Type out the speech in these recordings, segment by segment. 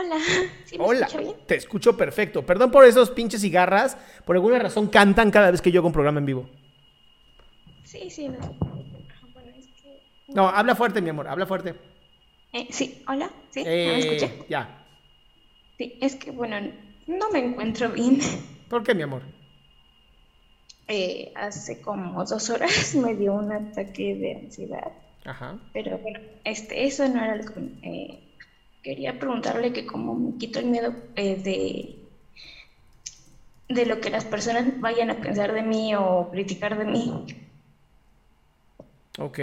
hola. ¿Sí me Hola, bien? te escucho perfecto. Perdón por esos pinches cigarras. Por alguna razón cantan cada vez que yo hago un programa en vivo. Sí, sí. No. Bueno, es que... No, habla fuerte, mi amor, habla fuerte. Eh, sí, hola. ¿Sí? ¿Ya me Eh, escucha? ya. Sí, es que, bueno, no me encuentro bien. ¿Por qué, mi amor? Eh, hace como dos horas me dio un ataque de ansiedad. Ajá. Pero bueno, este, eso no era lo que... eh, quería preguntarle que cómo me quito el miedo eh, de, de lo que las personas vayan a pensar de mí o criticar de mí. Ok.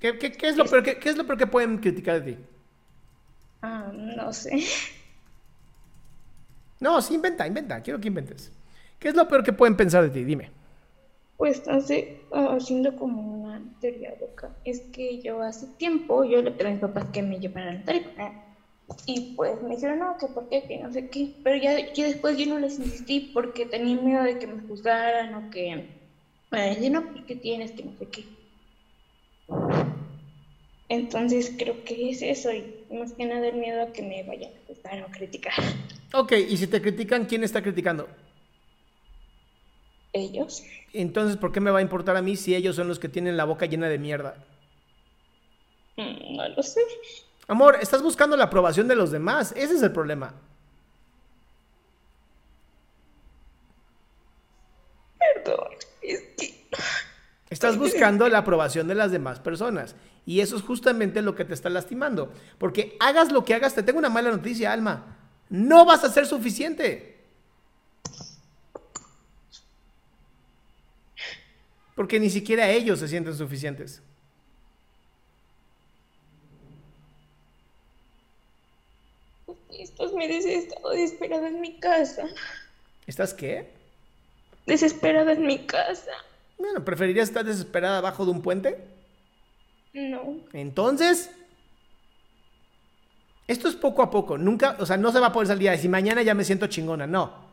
¿Qué, qué- qué es lo peor que, qué es lo peor que pueden criticar de ti? Ah, no sé. No, sí, inventa, inventa. Quiero que inventes. ¿Qué es lo peor que pueden pensar de ti? Dime. Pues hace, ah, haciendo como una teoría loca, es que yo hace tiempo, yo le pedí a mis papás que me llevaran notario. Y pues me dijeron, no, que por qué, que no sé qué. Pero ya, ya después yo no les insistí porque tenía miedo de que me juzgaran o que me decían, no, ¿por qué tienes que no sé qué? Entonces creo que es eso y más que nada el miedo a que me vayan a juzgar o criticar Ok, y si te critican, ¿quién está criticando? Ellos. Entonces, ¿por qué me va a importar a mí si ellos son los que tienen la boca llena de mierda? Mm, No lo sé. Amor, estás buscando la aprobación de los demás. Ese es el problema. Perdón, es que... Estás buscando la aprobación de las demás personas. Y eso es justamente lo que te está lastimando. Porque hagas lo que hagas, te tengo una mala noticia, Alma. No vas a ser suficiente. Porque ni siquiera ellos se sienten suficientes. Estos meses he estado desesperada en mi casa. ¿Estás qué? Desesperada en mi casa. Bueno, ¿preferirías estar desesperada abajo de un puente? No. Entonces, esto es poco a poco. Nunca, o sea, no se va a poder salir a decir mañana ya me siento chingona. No.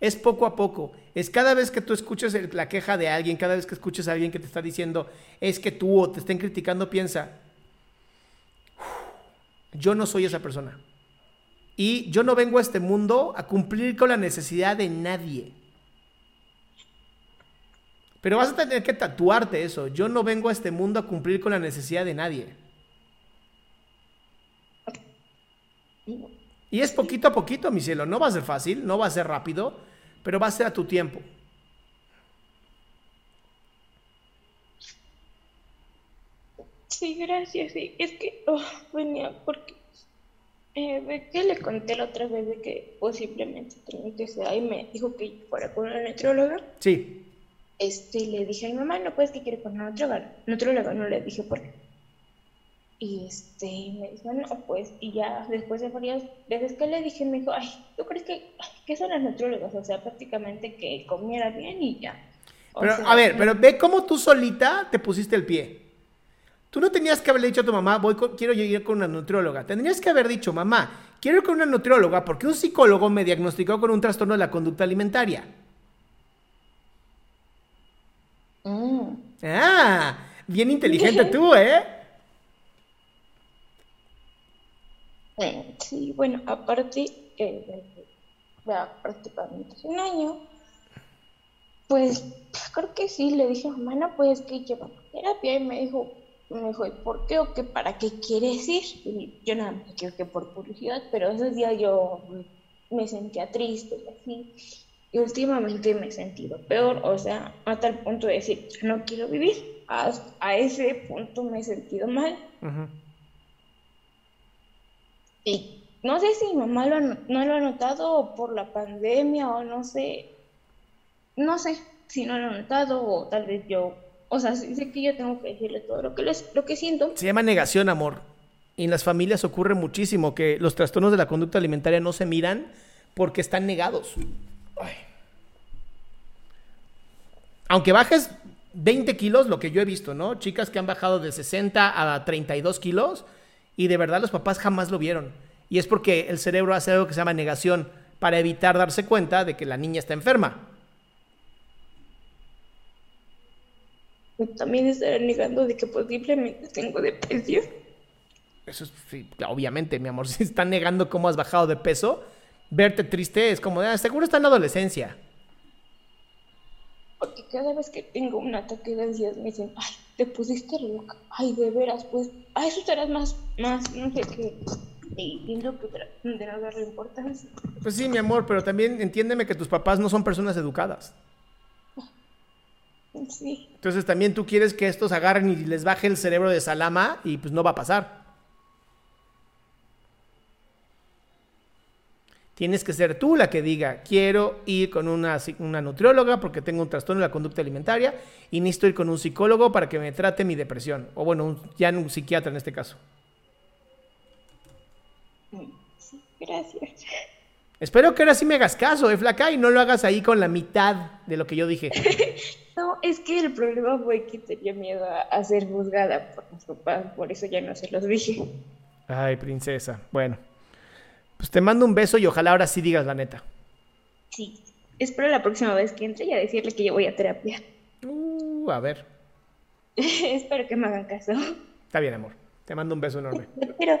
Es poco a poco. Es cada vez que tú escuches la queja de alguien, cada vez que escuches a alguien que te está diciendo es que tú o te estén criticando, piensa, "Uf, yo no soy esa persona. Y yo no vengo a este mundo a cumplir con la necesidad de nadie. Pero vas a tener que tatuarte eso. Yo no vengo a este mundo a cumplir con la necesidad de nadie. Y es poquito a poquito, mi cielo. No va a ser fácil, no va a ser rápido, pero va a ser a tu tiempo. Sí, gracias. Sí. Es que oh, venía porque eh, ve que le conté la otra vez de que posiblemente tenía que ser y me dijo que fuera con una nutrióloga. Sí. Este, le dije a mi mamá, no puedes que quiere con una nutrióloga. Nutrióloga, no le dije por qué. Y este, me dijo, no, pues, y ya después de varias veces que le dije, me dijo, ay, ¿tú crees que, ay, qué son las nutriólogas? O sea, prácticamente que comiera bien y ya. O Pero, sea, a ver, pero ve cómo tú solita te pusiste el pie. Tú no tenías que haberle dicho a tu mamá, voy con- quiero ir con una nutrióloga. Tendrías que haber dicho, mamá, quiero ir con una nutrióloga porque un psicólogo me diagnosticó con un trastorno de la conducta alimentaria. Ah, bien inteligente tú, ¿eh? Mm, Sí, bueno, aparte, eh, ya prácticamente hace un año, pues creo que sí, le dije a mamá, no, pues que lleva a terapia y me dijo, me dijo, ¿y por qué o qué para qué quieres ir? Y yo nada más quiero que por curiosidad, pero esos días yo me sentía triste y así. Y últimamente me he sentido peor, o sea, hasta el punto de decir, "Ya no quiero vivir. A, a ese punto me he sentido mal. Y no sé si mi mamá lo ha no- lo ha notado por la pandemia o no sé, no sé si no lo ha notado o tal vez yo, o sea, sé que yo tengo que decirle todo lo que les, lo que siento. Se llama negación, amor. Y en las familias ocurre muchísimo que los trastornos de la conducta alimentaria no se miran porque están negados. Ay. Aunque bajes 20 kilos, lo que yo he visto, ¿no? Chicas que han bajado de 60 a 32 kilos y de verdad los papás jamás lo vieron. Y es porque el cerebro hace algo que se llama negación para evitar darse cuenta de que la niña está enferma. También estaré negando de que posiblemente tengo depresión. Eso es, sí, obviamente, mi amor, si están negando cómo has bajado de peso, verte triste es como, ah, seguro está en la adolescencia. Porque cada vez que tengo un ataque de ansiedad me dicen, ay, te pusiste loca, ay, de veras, pues, a eso estarás más, más, no sé qué. Que tra- de no darle importancia. Pues sí, mi amor, pero también entiéndeme que tus papás no son personas educadas. Sí, Entonces también tú quieres que estos agarren y les baje el cerebro de salama y pues no va a pasar. Tienes que ser tú la que diga, quiero ir con una nutrióloga porque tengo un trastorno de la conducta alimentaria y necesito ir con un psicólogo para que me trate mi depresión. O bueno, un- ya un psiquiatra en este caso. sí, gracias. Espero que ahora sí me hagas caso, eh, flaca, y no lo hagas ahí con la mitad de lo que yo dije. No, es que el problema fue que tenía miedo a, a ser juzgada por mis papás, por eso ya no se los dije. Ay, princesa. Bueno, pues te mando un beso y ojalá ahora sí digas la neta. Sí, espero la próxima vez que entre y a decirle que yo voy a terapia. Uh, a ver. espero que me hagan caso. Está bien, amor. Te mando un beso enorme. Pero